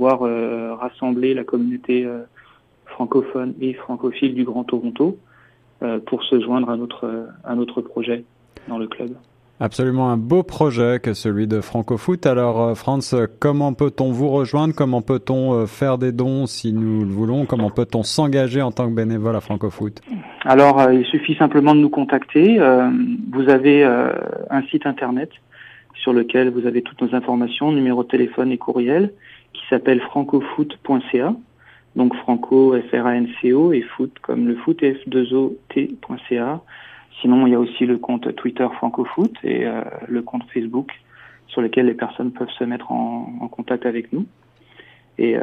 pouvoir rassembler la communauté francophone et francophile du Grand Toronto pour se joindre à notre, à notre projet dans le club. Absolument un beau projet que celui de Francofoot. Alors euh, Franz, comment peut-on vous rejoindre? Comment peut-on euh, faire des dons si nous le voulons? Comment peut-on s'engager en tant que bénévole à Francofoot? Alors euh, il suffit simplement de nous contacter. vous avez un site internet sur lequel vous avez toutes nos informations, numéro de téléphone et courriel, qui s'appelle francofoot.ca. Donc franco, F-R-A-N-C-O, et foot comme le foot, F-2-O-T.ca. Sinon, il y a aussi le compte Twitter Francofoot et euh, le compte Facebook sur lequel les personnes peuvent se mettre en, contact avec nous. Et euh,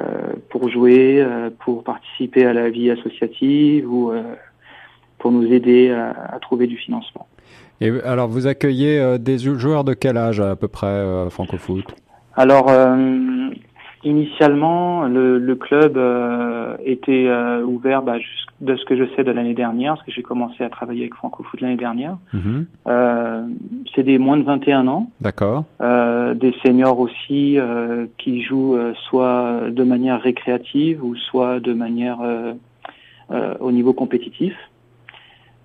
pour jouer, euh, pour participer à la vie associative ou pour nous aider à, trouver du financement. Et alors, vous accueillez des joueurs de quel âge à peu près Francofoot? Alors, Initialement, le, le club euh, était euh, ouvert bah, de ce que je sais de l'année dernière, parce que j'ai commencé à travailler avec Francofoot l'année dernière. Mhm. Euh, c'est des moins de 21 ans. D'accord. des seniors aussi qui jouent soit de manière récréative ou soit de manière au niveau compétitif.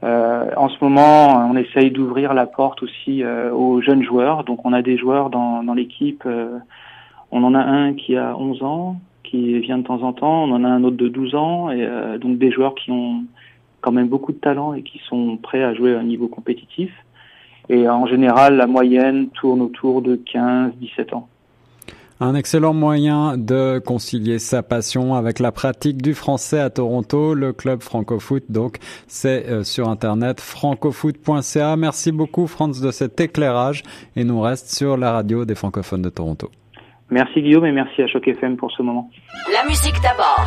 en ce moment, on essaye d'ouvrir la porte aussi aux jeunes joueurs. Donc, on a des joueurs dans, dans l'équipe on en a un qui a 11 ans, qui vient de temps en temps. On en a un autre de 12 ans. Et euh, donc des joueurs qui ont quand même beaucoup de talent et qui sont prêts à jouer à un niveau compétitif. Et en général, la moyenne tourne autour de 15-17 ans. Un excellent moyen de concilier sa passion avec la pratique du français à Toronto, le club Francofoot. Donc, c'est euh, sur internet francofoot.ca. Merci beaucoup, Franz, de cet éclairage et nous reste sur la radio des francophones de Toronto. Merci Guillaume et merci à Choc FM pour ce moment. La musique d'abord.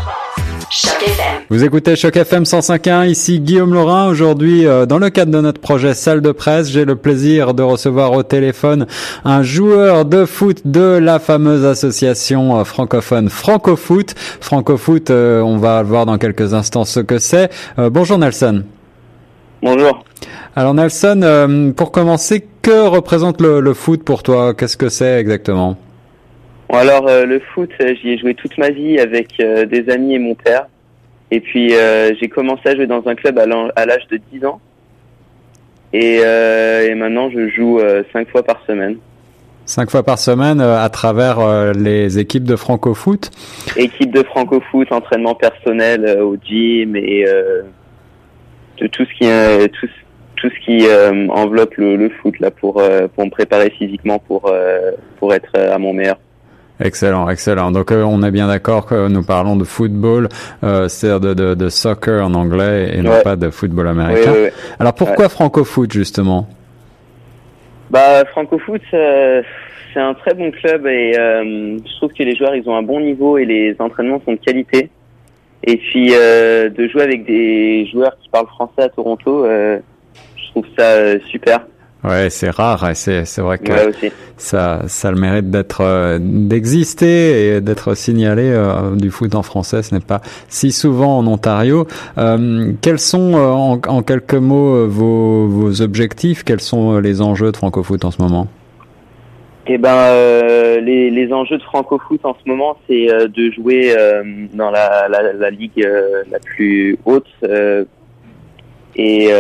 Choc FM. Vous écoutez Choc FM 105.1, ici Guillaume Laurin. Aujourd'hui, euh, dans le cadre de notre projet Salle de presse, j'ai le plaisir de recevoir au téléphone un joueur de foot de la fameuse association euh, francophone Francofoot. Francofoot, euh, on va voir dans quelques instants ce que c'est. bonjour Nelson. Bonjour. Alors Nelson, pour commencer, que représente le, le foot pour toi? Qu'est-ce que c'est exactement? Alors euh, le foot, euh, j'y ai joué toute ma vie avec euh, des amis et mon père. Et puis j'ai commencé à jouer dans un club à l'âge de 10 ans. Et, et maintenant je joue cinq fois par semaine. Cinq fois par semaine à travers les équipes de Franco-Foot Équipe de Franco-Foot, entraînement personnel au gym et de tout ce qui tout, tout ce qui enveloppe le, le, foot là pour pour me préparer physiquement pour pour être à mon meilleur. Excellent, excellent. Donc euh, on est bien d'accord que nous parlons de football, euh, c'est-à-dire de, de, de, soccer en anglais et non pas de football américain. Alors pourquoi franco-foot justement? Bah franco-foot, c'est un très bon club et euh, je trouve que les joueurs ils ont un bon niveau et les entraînements sont de qualité. Et puis euh, de jouer avec des joueurs qui parlent français à Toronto, je trouve ça super. Ouais, c'est rare. C'est c'est vrai que ça ça a le mérite d'être euh, d'exister et d'être signalé euh, du foot en français. Ce n'est pas si souvent en Ontario. Euh, quels sont en, en, quelques mots vos vos objectifs? Quels sont les enjeux de Francofoot en ce moment? Eh ben, les les enjeux de Francofoot en ce moment, c'est de jouer dans la la, la ligue la plus haute et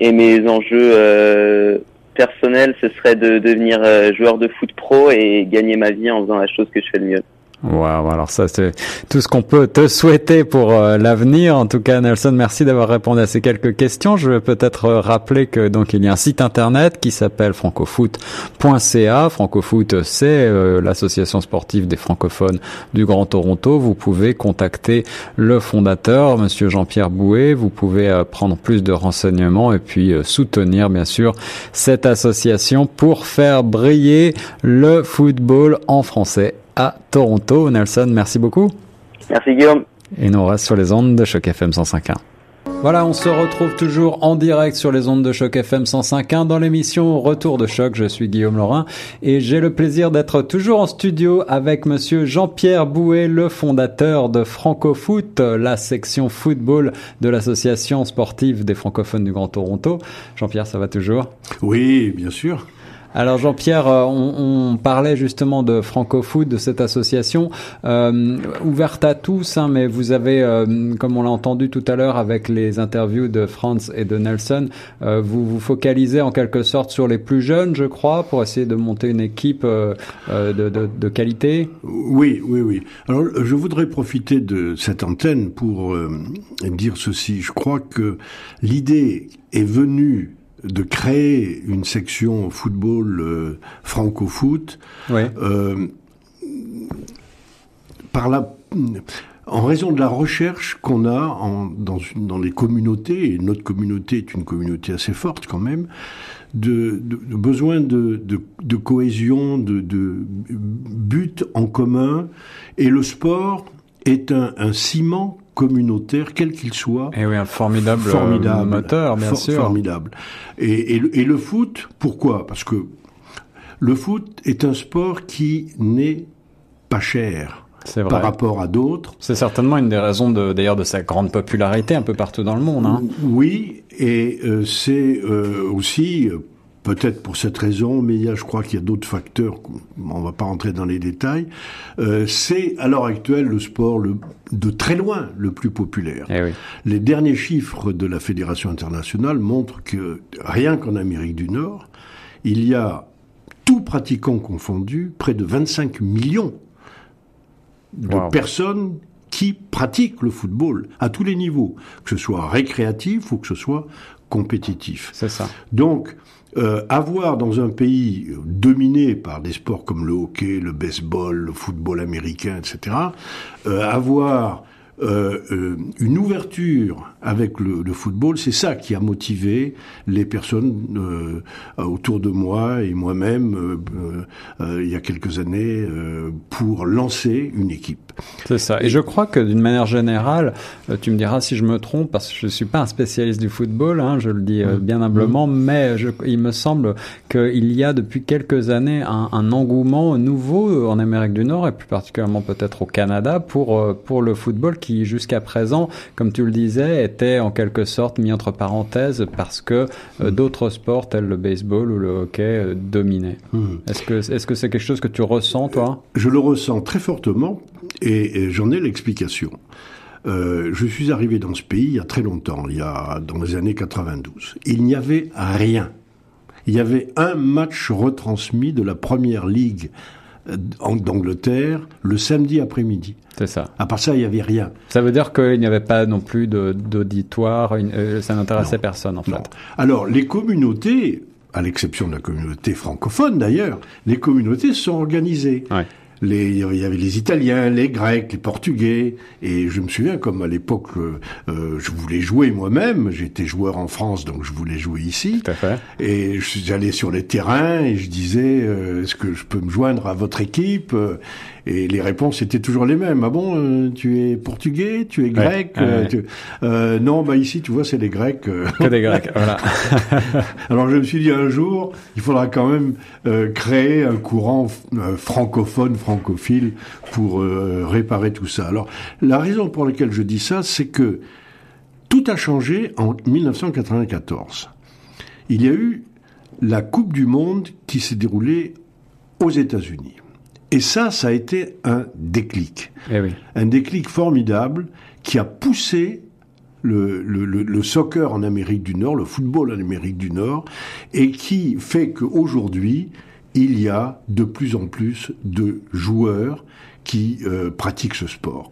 et mes enjeux euh, personnels, ce serait de devenir euh, joueur de foot pro et gagner ma vie en faisant la chose que je fais le mieux. Wow, alors ça c'est tout ce qu'on peut te souhaiter pour euh, l'avenir. En tout cas, Nelson, merci d'avoir répondu à ces quelques questions. Je vais peut-être euh, rappeler que donc il y a un site internet qui s'appelle francofoot.ca. Francofoot, c'est euh, l'association sportive des francophones du Grand Toronto. Vous pouvez contacter le fondateur, Monsieur Jean-Pierre Bouet. Vous pouvez prendre plus de renseignements et puis soutenir bien sûr cette association pour faire briller le football en français à Toronto. Nelson, merci beaucoup. Merci Guillaume. Et nous reste sur les ondes de Choc FM 105.1. Voilà, on se retrouve toujours en direct sur les ondes de Choc FM 105.1 dans l'émission Retour de Choc. Je suis Guillaume Laurin et j'ai le plaisir d'être toujours en studio avec monsieur Jean-Pierre Bouet, le fondateur de Francofoot, la section football de l'association sportive des francophones du Grand Toronto. Jean-Pierre, ça va toujours? Oui, bien sûr. Alors Jean-Pierre, euh, on, parlait justement de Francofoot, de cette association euh, ouverte à tous, hein, mais vous avez, euh, comme on l'a entendu tout à l'heure avec les interviews de Franz et de Nelson, euh, vous vous focalisez en quelque sorte sur les plus jeunes, je crois, pour essayer de monter une équipe de, de, de, qualité. Oui, oui, oui. Alors je voudrais profiter de cette antenne pour dire ceci. Je crois que l'idée est venue de créer une section football euh, franco-foot euh, par la en raison de la recherche qu'on a en, dans, dans les communautés, et notre communauté est une communauté assez forte quand même, de, de, de besoin de, de, cohésion, de, de but en commun, et le sport est un, un ciment communautaire, quel qu'il soit. Et eh oui, un formidable, euh, formidable moteur, bien sûr. Formidable. Et, et, le foot, pourquoi? Parce que le foot est un sport qui n'est pas cher. Par rapport à d'autres. C'est certainement une des raisons d'ailleurs de, sa grande popularité un peu partout dans le monde. Hein. Oui, et euh, c'est euh, aussi Peut-être pour cette raison, mais il y a, je crois qu'il y a d'autres facteurs, on va pas rentrer dans les détails. Euh, c'est à l'heure actuelle le sport le, de très loin le plus populaire. Eh les derniers chiffres de la Fédération internationale montrent que rien qu'en Amérique du Nord, il y a, tout pratiquant confondu, près de 25 millions de personnes qui pratiquent le football à tous les niveaux, que ce soit récréatif ou que ce soit compétitif. C'est ça. Donc, euh, avoir dans un pays dominé par des sports comme le hockey, le baseball, le football américain, etc., euh, avoir euh, une ouverture avec le, le football, c'est ça qui a motivé les personnes autour de moi et moi-même il y a quelques années pour lancer une équipe. C'est ça. Et je crois que d'une manière générale, tu me diras si je me trompe, parce que je suis pas un spécialiste du football, hein, je le dis mmh. bien humblement, mmh. mais je, il me semble qu'il y a depuis quelques années un, un, engouement nouveau en Amérique du Nord et plus particulièrement peut-être au Canada pour pour le football qui jusqu'à présent, comme tu le disais, était en quelque sorte mis entre parenthèses parce que euh, mm. d'autres sports tels le baseball ou le hockey euh, dominaient. Est-ce que est-ce que c'est quelque chose que tu ressens toi? Je le ressens très fortement et, j'en ai l'explication. Euh, je suis arrivé dans ce pays il y a très longtemps, il y a dans les années 92. Il n'y avait rien. Il y avait un match retransmis de la première ligue d'Angleterre le samedi après-midi. C'est ça. À part ça, il n'y avait rien. Ça veut dire qu'il n'y avait pas non plus d'auditoire, euh, ça n'intéressait personne en fait. Alors, les communautés, à l'exception de la communauté francophone d'ailleurs, les communautés sont organisées. Ouais les, il y avait les Italiens, les Grecs, les Portugais, et je me souviens comme à l'époque, euh, euh je voulais jouer moi-même. J'étais joueur en France, donc je voulais jouer ici. Tout à fait. Et j'allais sur les terrains et je disais, euh, est-ce que je peux me joindre à votre équipe? Et les réponses étaient toujours les mêmes. Ah bon, euh, tu es portugais, tu es grec Non, bah ici, tu vois, c'est les Grecs. que des Grecs, voilà. Alors je me suis dit un jour, il faudra quand même créer un courant francophone francophile pour euh, réparer tout ça. Alors, la raison pour laquelle je dis ça, c'est que tout a changé en 1994. Il y a eu la Coupe du Monde qui s'est déroulée aux États-Unis. Et ça, ça a été un déclic. Eh oui. Un déclic formidable qui a poussé le, le, le, soccer en Amérique du Nord, le football en Amérique du Nord, et qui fait qu'aujourd'hui, il y a de plus en plus de joueurs qui euh, pratiquent ce sport.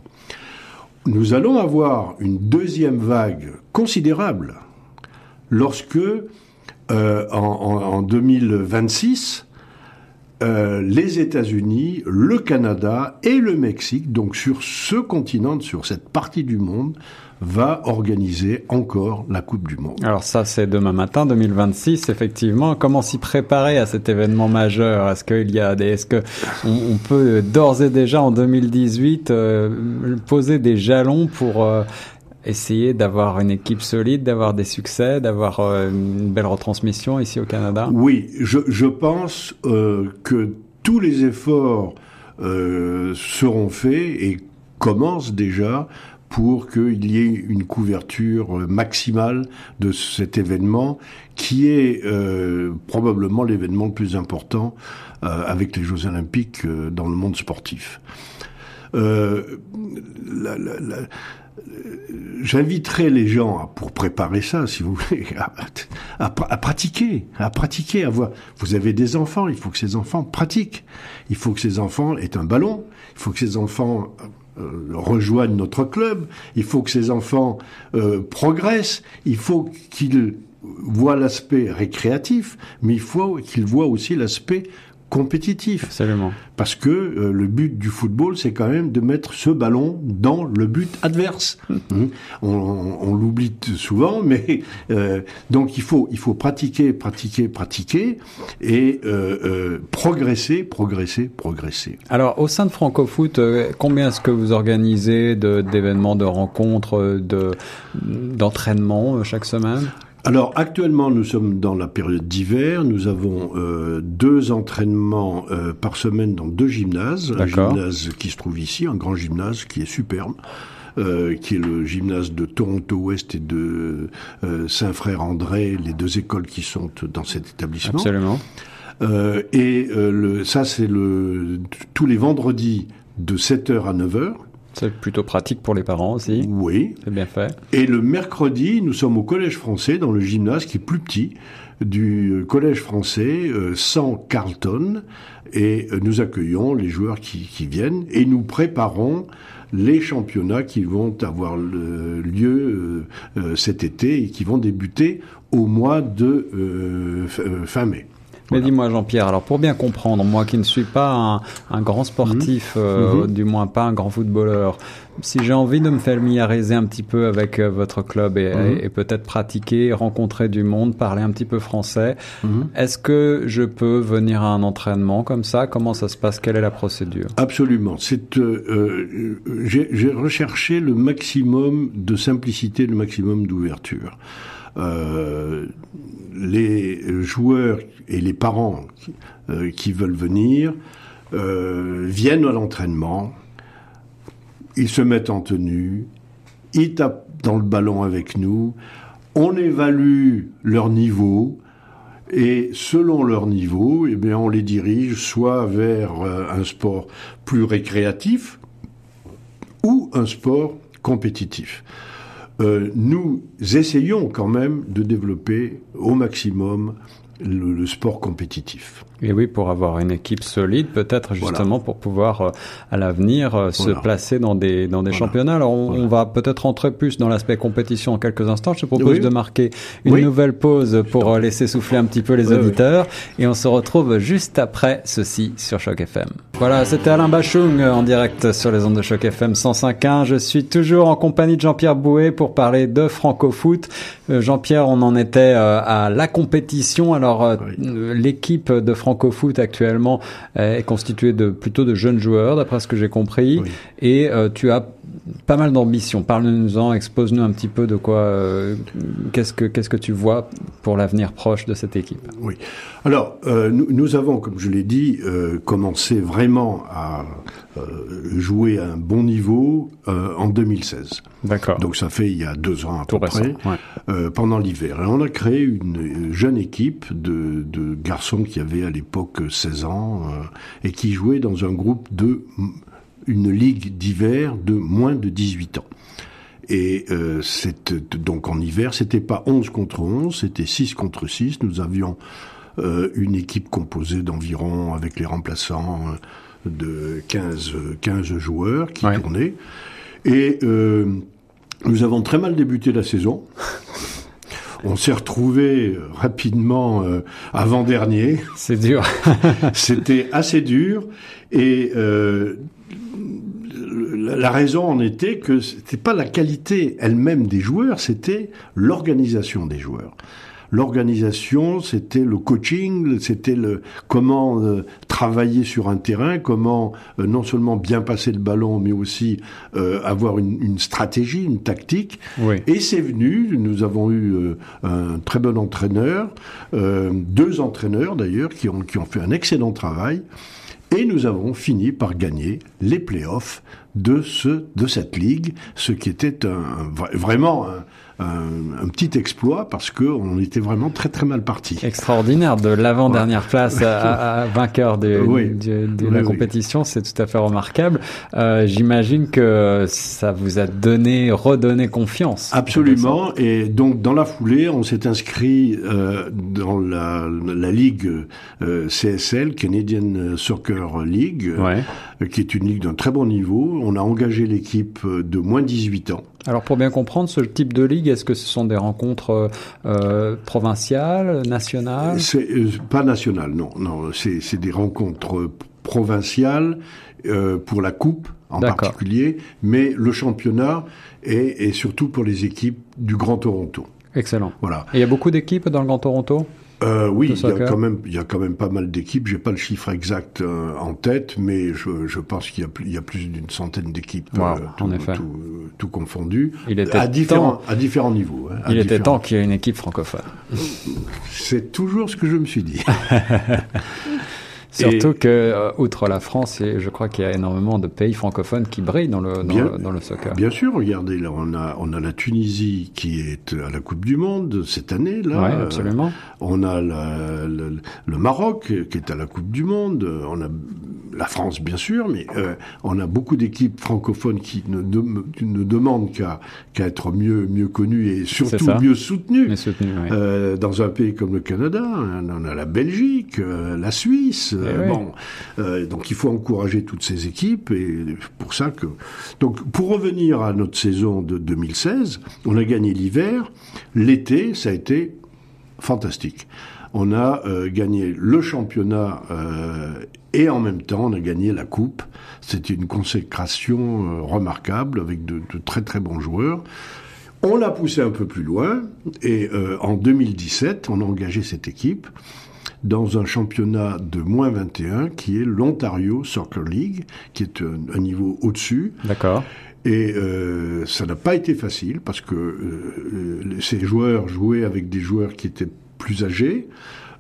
Nous allons avoir une deuxième vague considérable lorsque, euh, en, 2026, euh, les États-Unis, le Canada et le Mexique, donc sur ce continent, sur cette partie du monde, va organiser encore la Coupe du Monde. Alors ça, c'est demain matin, 2026, effectivement. Comment s'y préparer à cet événement majeur? Est-ce qu'il y a des, est-ce que on, peut d'ores et déjà en 2018 euh, poser des jalons pour euh, essayer d'avoir une équipe solide, d'avoir des succès, d'avoir euh, une belle retransmission ici au Canada? Oui, je, pense que tous les efforts seront faits et commencent déjà pour qu'il y ait une couverture maximale de cet événement qui est euh, probablement l'événement le plus important euh, avec les Jeux olympiques euh, dans le monde sportif. Euh, la, j'inviterai les gens, pour préparer ça, si vous voulez, à, pratiquer, à pratiquer, à voir. Vous avez des enfants, il faut que ces enfants pratiquent. Il faut que ces enfants aient un ballon. Il faut que ces enfants euh, rejoignent notre club. Il faut que ces enfants euh, progressent. Il faut qu'ils voient l'aspect récréatif, mais il faut qu'ils voient aussi l'aspect compétitif. Absolument. Parce que euh, le but du football, c'est quand même de mettre ce ballon dans le but adverse. Mmh. On, on, on l'oublie souvent, mais euh, donc il faut il faut pratiquer, pratiquer, pratiquer et euh, euh progresser, progresser, progresser. Alors au sein de Francofoot, euh, combien est-ce que vous organisez d'événements, de, de, rencontres, de d'entraînements euh, chaque semaine? Alors actuellement, nous sommes dans la période d'hiver. Nous avons euh, deux entraînements euh, par semaine dans deux gymnases. Un gymnase qui se trouve ici, un grand gymnase qui est superbe. Euh, qui est le gymnase de Toronto-Ouest et de Saint-Frère-André, les deux écoles qui sont dans cet établissement. Absolument. Euh, et le, ça, c'est le tous les vendredis de 7h à 9h. C'est plutôt pratique pour les parents aussi. Oui. C'est bien fait. Et le mercredi, nous sommes au Collège français, dans le gymnase qui est plus petit, du Collège français, euh, sans Carlton. Et euh, nous accueillons les joueurs qui, qui, viennent et nous préparons les championnats qui vont avoir lieu euh, cet été et qui vont débuter au mois de euh, fin mai. Mais dis-moi Jean-Pierre, alors pour bien comprendre, moi qui ne suis pas un, un grand sportif, mmh. Euh, mmh. du moins pas un grand footballeur, si j'ai envie de me familiariser un petit peu avec euh, votre club et, mmh. et peut-être pratiquer, rencontrer du monde, parler un petit peu français, est-ce que je peux venir à un entraînement comme ça? Comment ça se passe? Quelle est la procédure? Absolument. C'est euh, j'ai recherché le maximum de simplicité, le maximum d'ouverture. Euh, les joueurs et les parents qui, euh, qui veulent venir euh, viennent à l'entraînement, ils se mettent en tenue, ils tapent dans le ballon avec nous, on évalue leur niveau, et selon leur niveau, eh bien, on les dirige soit vers euh, un sport plus récréatif ou un sport compétitif. Euh, nous essayons quand même de développer au maximum le, le, sport compétitif. Et oui, pour avoir une équipe solide, peut-être justement voilà. pour pouvoir euh, à l'avenir euh, se placer dans des dans des voilà. championnats. Alors on, on va peut-être rentrer plus dans l'aspect compétition en quelques instants. Je te propose oui. de marquer une oui. nouvelle pause pour euh, laisser souffler un petit peu les auditeurs et on se retrouve juste après ceci sur Choc FM. Voilà, c'était Alain Bachung en direct sur les ondes de Choc FM 105.1. Je suis toujours en compagnie de Jean-Pierre Bouet pour parler de Francofoot. Jean-Pierre, on en était à la compétition. Alors l'équipe de Francofoot Francofoot actuellement est constitué de plutôt de jeunes joueurs, d'après ce que j'ai compris. Oui. Et euh, tu as pas mal d'ambition. Parle-nous-en, expose-nous un petit peu de quoi, euh, qu'est-ce que qu'est-ce que tu vois pour l'avenir proche de cette équipe. Oui. Alors, euh, nous, nous, avons, comme je l'ai dit, euh, commencé vraiment à jouer à un bon niveau en 2016. D'accord. Donc ça fait il y a deux ans à Tout peu récent, près, ouais. Pendant l'hiver. Et on a créé une jeune équipe de, de garçons qui avaient à l'époque 16 ans et qui jouaient dans un groupe de une ligue d'hiver de moins de 18 ans. Et euh, donc en hiver, c'était pas 11 contre 11, c'était 6 contre 6. Nous avions euh, une équipe composée d'environ, avec les remplaçants, de 15, 15 joueurs qui ouais. tournaient. Et euh, nous avons très mal débuté la saison. On s'est retrouvé rapidement euh, avant-dernier. C'est dur. C'était assez dur. Et euh, la raison en était que c'était pas la qualité elle-même des joueurs, c'était l'organisation des joueurs. L'organisation, c'était le coaching, c'était le comment euh, travailler sur un terrain, comment euh, non seulement bien passer le ballon, mais aussi euh, avoir une, une, stratégie, une tactique. Oui. Et c'est venu. Nous avons eu euh, un très bon entraîneur, euh, deux entraîneurs d'ailleurs qui ont qui ont fait un excellent travail. Et nous avons fini par gagner les playoffs de ce de cette ligue, ce qui était vraiment un, un, un, petit exploit parce que on était vraiment très très mal parti. Extraordinaire de l'avant-dernière place à, à, vainqueur de, de, de la compétition, c'est tout à fait remarquable. Euh, J'imagine que ça vous a donné, redonné confiance. Absolument. Et donc dans la foulée, on s'est inscrit euh, dans la, la ligue euh, CSL, Canadian Soccer League, ouais. Euh, qui est une ligue d'un très bon niveau. On a engagé l'équipe de moins 18 ans. Alors pour bien comprendre ce type de ligue, est-ce que ce sont des rencontres euh, provinciales, nationales? C'est euh, pas national, non, non. C'est des rencontres provinciales euh, pour la coupe en particulier, mais le championnat est, est surtout pour les équipes du Grand Toronto. Excellent. Voilà. Et il y a beaucoup d'équipes dans le Grand Toronto? Euh, oui, il y, a quand même, il y a quand même pas mal d'équipes. J'ai pas le chiffre exact euh, en tête, mais je, je pense qu'il y a, il y a plus d'une centaine d'équipes, wow, euh, tout, en effet. tout, tout, confondu, il était à, différents, temps, à différents niveaux. Hein, il était différents... temps qu'il y ait une équipe francophone. C'est toujours ce que je me suis dit. Surtout et... que, euh, outre la France, et je crois qu'il y a énormément de pays francophones qui brillent dans le, dans, bien, le, dans le soccer. Bien sûr, regardez, là, on a, on a la Tunisie qui est à la Coupe du Monde cette année. Là, ouais, absolument. On a la, le, le, Maroc qui est à la Coupe du Monde. On a la France, bien sûr, mais euh, on a beaucoup d'équipes francophones qui ne, de, ne demandent qu'à qu être mieux, mieux connues et surtout mieux soutenues. soutenu, oui. euh, dans un pays comme le Canada, on a la Belgique, la Suisse. Eh bon, euh, donc il faut encourager toutes ces équipes et pour ça que. Donc pour revenir à notre saison de 2016, on a gagné l'hiver, l'été ça a été fantastique. On a euh, gagné le championnat euh, et en même temps on a gagné la coupe. C'était une consécration euh, remarquable avec de, de, très très bons joueurs. On l'a poussé un peu plus loin et euh, en 2017 on a engagé cette équipe dans un championnat de moins 21 qui est l'Ontario Soccer League, qui est un, un niveau au-dessus. D'accord. Et euh, ça n'a pas été facile parce que euh, ces joueurs jouaient avec des joueurs qui étaient plus âgés.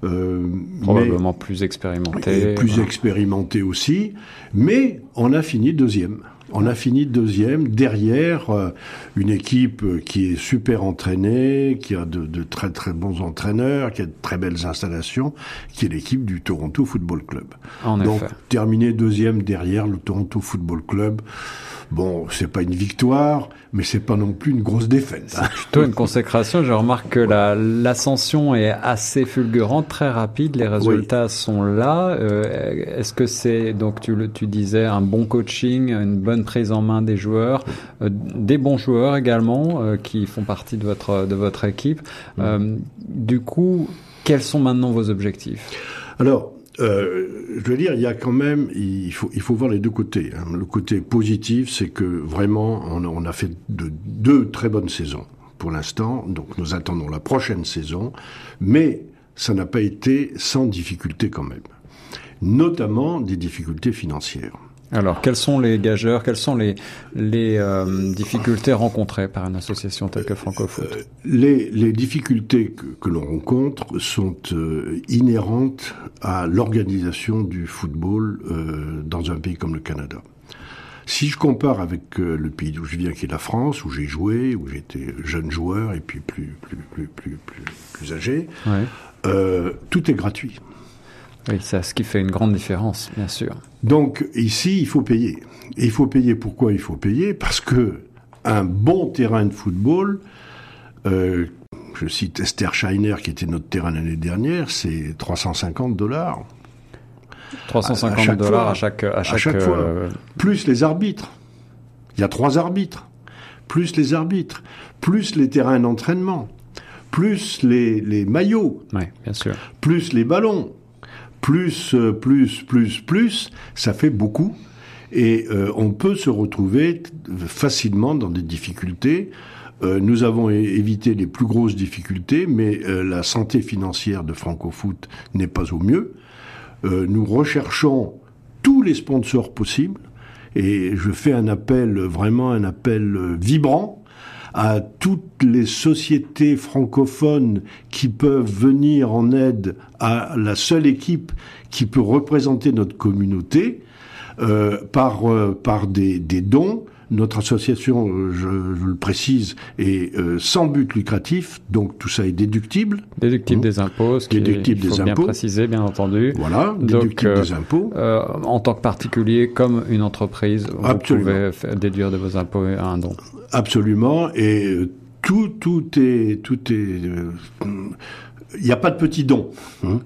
Euh, Probablement mais, plus expérimentés. plus voilà. expérimentés aussi. Mais on a fini deuxième. On a fini deuxième derrière euh, une équipe qui est super entraînée, qui a de, de, très très bons entraîneurs, qui a de très belles installations, qui est l'équipe du Toronto Football Club. En Donc effet. terminé deuxième derrière le Toronto Football Club. Bon, c'est pas une victoire, mais c'est pas non plus une grosse défaite. C'est plutôt une consécration. Je remarque que l'ascension la, est assez fulgurante, très rapide. Les résultats oui. sont là. Euh, Est-ce que c'est donc tu le tu disais un bon coaching, une bonne prise en main des joueurs, euh, des bons joueurs également euh, qui font partie de votre de votre équipe. Mmh. du coup, quels sont maintenant vos objectifs? Alors. Euh, je veux dire, il y a quand même, il faut, il faut voir les deux côtés. Hein. Le côté positif, c'est que vraiment, on a, on a fait de, deux très bonnes saisons pour l'instant. Donc, nous attendons la prochaine saison, mais ça n'a pas été sans difficulté quand même, notamment des difficultés financières. Alors, quels sont les gageurs, quelles sont les, les euh, difficultés rencontrées par une association telle que Francofoot? Euh, les, les, difficultés que, que l'on rencontre sont euh, inhérentes à l'organisation du football euh, dans un pays comme le Canada. Si je compare avec le pays d'où je viens, qui est la France, où j'ai joué, où j'étais jeune joueur et puis plus plus plus plus plus, plus âgé, ouais. tout est gratuit. Oui, c'est ce qui fait une grande différence, bien sûr. Donc ici, il faut payer. Et il faut payer. Pourquoi il faut payer? Parce que un bon terrain de football, euh, je cite Esther Scheiner qui était notre terrain l'année dernière, c'est 350 dollars. 350 dollars à chaque à chaque, à chaque fois. Euh... Plus les arbitres. Il y a trois arbitres. Plus les arbitres. Plus les terrains d'entraînement. Plus les, les maillots. Oui, bien sûr. Plus les ballons plus, plus, plus, plus, ça fait beaucoup. Et euh, on peut se retrouver facilement dans des difficultés. Euh, nous avons évité les plus grosses difficultés, mais euh, la santé financière de Francofoot n'est pas au mieux. nous recherchons tous les sponsors possibles, et je fais un appel, vraiment un appel vibrant à toutes les sociétés francophones qui peuvent venir en aide à la seule équipe qui peut représenter notre communauté euh, par, euh, par des, des dons notre association, euh, je, je, le précise, est euh, sans but lucratif, donc tout ça est déductible. Déductible mmh. des impôts, ce déductible qui est, il faut des bien impôts. préciser, bien entendu. Voilà, déductible donc, des impôts. Euh, en tant que particulier, comme une entreprise, Absolument. vous pouvez déduire de vos impôts un don. Absolument, et tout, tout est, tout est il n'y a pas de petits dons. Hein.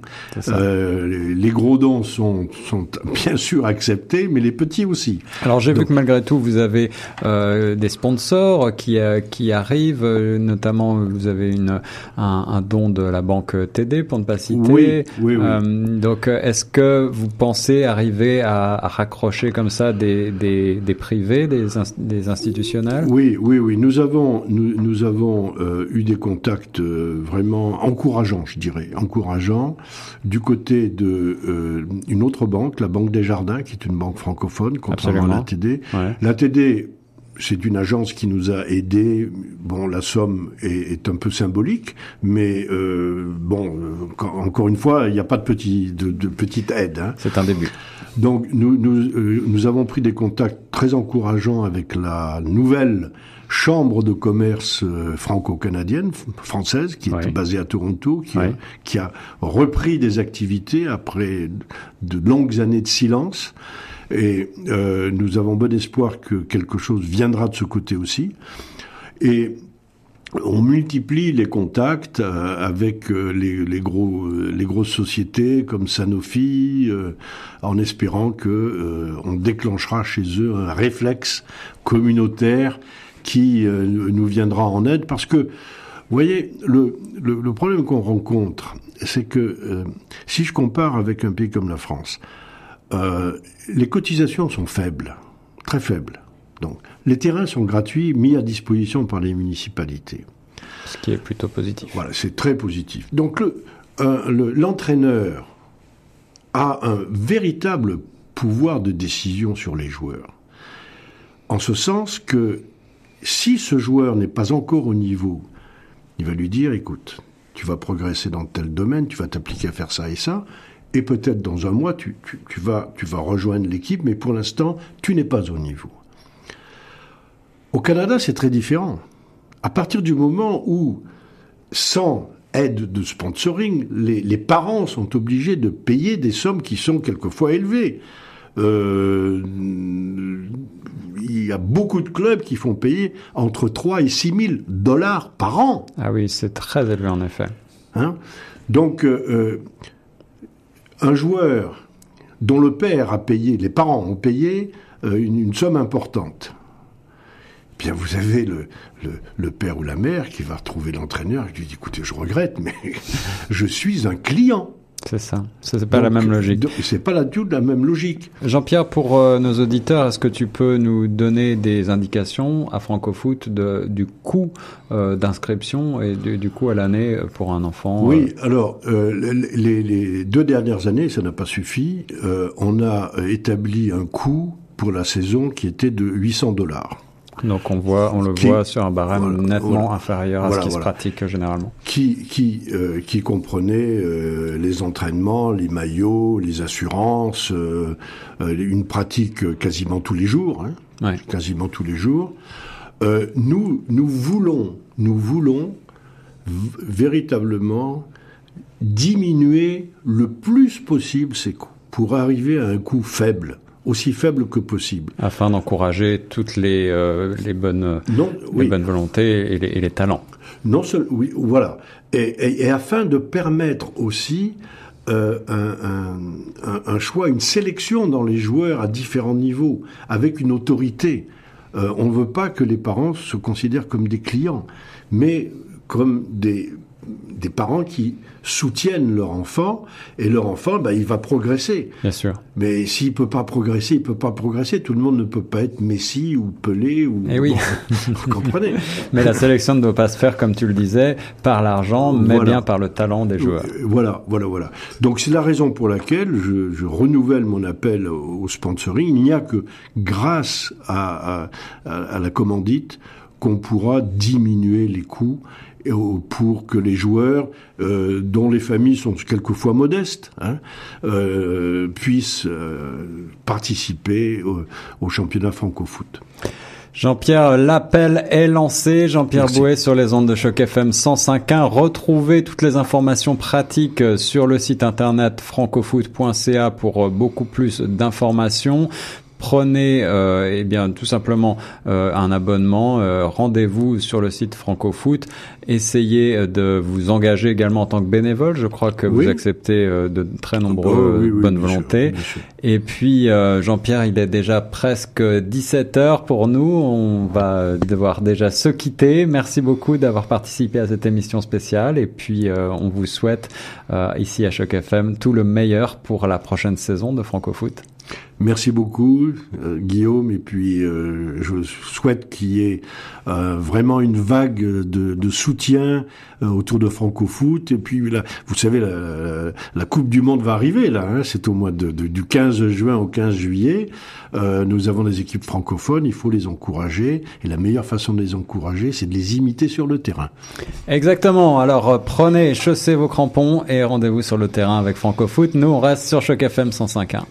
Euh, les, les, gros dons sont, sont, bien sûr acceptés, mais les petits aussi. Alors j'ai vu que malgré tout, vous avez euh, des sponsors qui, euh, qui arrivent, notamment vous avez une, un, un, don de la banque TD, pour ne pas citer. Oui, oui, oui. Donc est-ce que vous pensez arriver à, à raccrocher comme ça des, des, des privés, des, in, des, institutionnels? Oui, oui, oui. Nous avons, nous, nous avons eu des contacts vraiment encourageants je dirais, encourageant du côté de euh, une autre banque, la Banque des Jardins, qui est une banque francophone, contrairement à l'ATD. Ouais. L'ATD, c'est une agence qui nous a aidés. Bon, la somme est, est un peu symbolique, mais euh, bon, euh, encore une fois, il n'y a pas de, petit, de, de petite aide. Hein. C'est un début. Donc, nous, nous, euh, nous avons pris des contacts très encourageants avec la nouvelle chambre de commerce euh, franco-canadienne, française, qui Ouais. est basée à Toronto, qui, Ouais. a, qui a repris des activités après de longues années de silence. Et euh, nous avons bon espoir que quelque chose viendra de ce côté aussi. Et on multiplie les contacts euh, avec euh, les, les, gros, les grosses sociétés comme Sanofi, en espérant que on déclenchera chez eux un réflexe communautaire qui euh, nous viendra en aide. Parce que, vous voyez, le, le, le problème qu'on rencontre, c'est que euh, si je compare avec un pays comme la France, euh, les cotisations sont faibles, très faibles. Donc, les terrains sont gratuits, mis à disposition par les municipalités. Ce qui est plutôt positif. Voilà, c'est très positif. Donc, le, le, l'entraîneur a un véritable pouvoir de décision sur les joueurs. En ce sens que si ce joueur n'est pas encore au niveau, il va lui dire, écoute, tu vas progresser dans tel domaine, tu vas t'appliquer à faire ça et ça, et peut-être dans un mois, tu, vas, rejoindre l'équipe, mais pour l'instant, tu n'es pas au niveau. Au Canada, c'est très différent. À partir du moment où, sans aide de sponsoring, les, parents sont obligés de payer des sommes qui sont quelquefois élevées. Euh, il y a beaucoup de clubs qui font payer entre 3 et 6 000 dollars par an. Ah oui, c'est très élevé en effet. Hein Donc, euh, un joueur dont le père a payé, les parents ont payé euh, une, une somme importante, bien vous avez le, le, le, père ou la mère qui va retrouver l'entraîneur et qui dit écoutez, je regrette, mais je suis un client. C'est ça. C'est pas donc, la même logique. C'est pas la, tout la même logique. Jean-Pierre, pour euh, nos auditeurs, est-ce que tu peux nous donner des indications à Francofoot de, du coût euh, d'inscription et du, du, coût à l'année pour un enfant Oui, alors euh, les, les, deux dernières années, ça n'a pas suffi. On a établi un coût pour la saison qui était de 800 dollars. Donc on voit, on le qui, voit sur un barème voilà, nettement voilà, inférieur à voilà, ce qui se pratique généralement. Qui qui euh, qui comprenait euh, les entraînements, les maillots, les assurances, euh, une pratique quasiment tous les jours, hein, ouais. quasiment tous les jours. Euh, nous nous voulons nous voulons véritablement diminuer le plus possible ces coûts pour arriver à un coût faible aussi faible que possible. Afin d'encourager toutes les, euh, les, bonnes, non, les oui. bonnes volontés et les, et les, talents. Non seulement, oui, voilà. Et, et, et, afin de permettre aussi euh, un, un, un, choix, une sélection dans les joueurs à différents niveaux, avec une autorité. Euh, on ne veut pas que les parents se considèrent comme des clients, mais comme des, des parents qui soutiennent leur enfant et leur enfant, ben, il va progresser. Bien sûr. Mais s'il peut pas progresser, il peut pas progresser. Tout le monde ne peut pas être Messi ou Pelé ou. Eh oui. Bon, vous comprenez. mais la sélection ne doit pas se faire comme tu le disais par l'argent, mais voilà. bien par le talent des joueurs. Voilà, voilà, voilà. Donc c'est la raison pour laquelle je, je renouvelle mon appel au, au sponsoring. Il n'y a que grâce à, à, à la commandite qu'on pourra diminuer les coûts pour que les joueurs, euh, dont les familles sont quelquefois modestes, hein, euh, puissent euh, participer au, au championnat franco-foot. Jean-Pierre, l'appel est lancé. Jean-Pierre Bouet sur les ondes de choc FM 105.1. Retrouvez toutes les informations pratiques sur le site internet francofoot.ca pour beaucoup plus d'informations prenez euh, eh bien tout simplement euh, un abonnement, euh, rendez-vous sur le site Francofoot, essayez euh, de vous engager également en tant que bénévole. Je crois que vous acceptez de très nombreux oh, bonnes volontés. Et puis Jean-Pierre, il est déjà presque 17 heures pour nous. On va devoir déjà se quitter. Merci beaucoup d'avoir participé à cette émission spéciale. Et puis on vous souhaite ici à Choc FM tout le meilleur pour la prochaine saison de Francofoot. Merci beaucoup, euh, Guillaume. Et puis, euh, je souhaite qu'il y ait euh, vraiment une vague de, soutien autour de Francofoot. Et puis, vous savez, la, Coupe du Monde va arriver, là. Hein, C'est au mois du 15 juin au 15 juillet. nous avons des équipes francophones. Il faut les encourager. Et la meilleure façon de les encourager, c'est de les imiter sur le terrain. Exactement. Alors, prenez, chaussez vos crampons et rendez-vous sur le terrain avec Francofoot. Nous, on reste sur Choc FM 105.1.